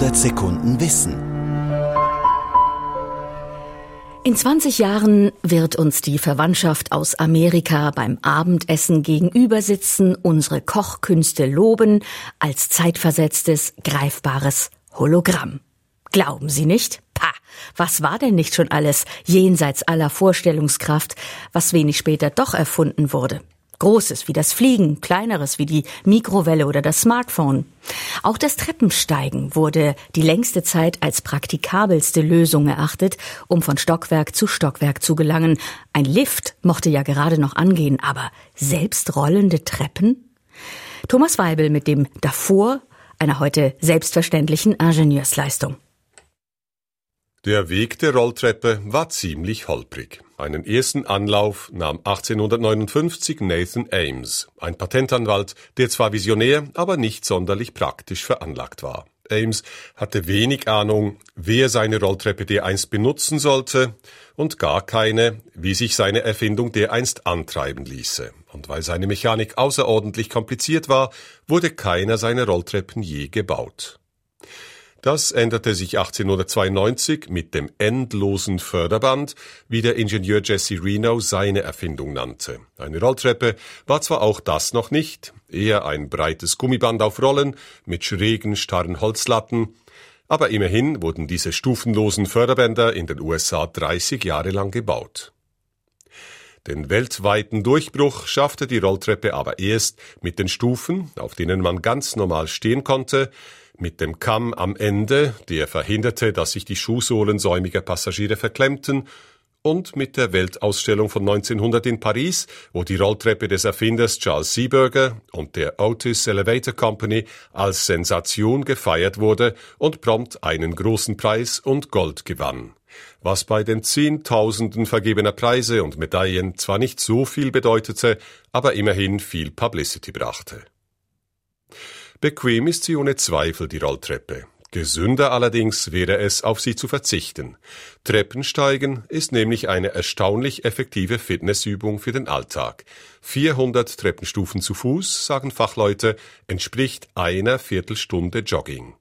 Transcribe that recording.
100 Sekunden Wissen. In 20 Jahren wird uns die Verwandtschaft aus Amerika beim Abendessen gegenüber sitzen, unsere Kochkünste loben, als zeitversetztes, greifbares Hologramm. Glauben Sie nicht? Pah, was war denn nicht schon alles jenseits aller Vorstellungskraft, was wenig später doch erfunden wurde? Großes wie das Fliegen, kleineres wie die Mikrowelle oder das Smartphone. Auch das Treppensteigen wurde die längste Zeit als praktikabelste Lösung erachtet, um von Stockwerk zu Stockwerk zu gelangen. Ein Lift mochte ja gerade noch angehen, aber selbst rollende Treppen? Thomas Weibel mit dem davor einer heute selbstverständlichen Ingenieursleistung. Der Weg der Rolltreppe war ziemlich holprig. Einen ersten Anlauf nahm 1859 Nathan Ames, ein Patentanwalt, der zwar visionär, aber nicht sonderlich praktisch veranlagt war. Ames hatte wenig Ahnung, wer seine Rolltreppe dereinst benutzen sollte und gar keine, wie sich seine Erfindung dereinst antreiben ließe. Und weil seine Mechanik außerordentlich kompliziert war, wurde keiner seiner Rolltreppen je gebaut. Das änderte sich 1892 mit dem endlosen Förderband, wie der Ingenieur Jesse Reno seine Erfindung nannte. Eine Rolltreppe war zwar auch das noch nicht, eher ein breites Gummiband auf Rollen mit schrägen, starren Holzlatten, aber immerhin wurden diese stufenlosen Förderbänder in den USA 30 Jahre lang gebaut. Den weltweiten Durchbruch schaffte die Rolltreppe aber erst mit den Stufen, auf denen man ganz normal stehen konnte, mit dem Kamm am Ende, der verhinderte, dass sich die Schuhsohlen säumiger Passagiere verklemmten, und mit der Weltausstellung von 1900 in Paris, wo die Rolltreppe des Erfinders Charles Seeberger und der Otis Elevator Company als Sensation gefeiert wurde und prompt einen großen Preis und Gold gewann. Was bei den Zehntausenden vergebener Preise und Medaillen zwar nicht so viel bedeutete, aber immerhin viel Publicity brachte. Bequem ist sie ohne Zweifel die Rolltreppe. Gesünder allerdings wäre es, auf sie zu verzichten. Treppensteigen ist nämlich eine erstaunlich effektive Fitnessübung für den Alltag. 400 Treppenstufen zu Fuß, sagen Fachleute, entspricht einer Viertelstunde Jogging.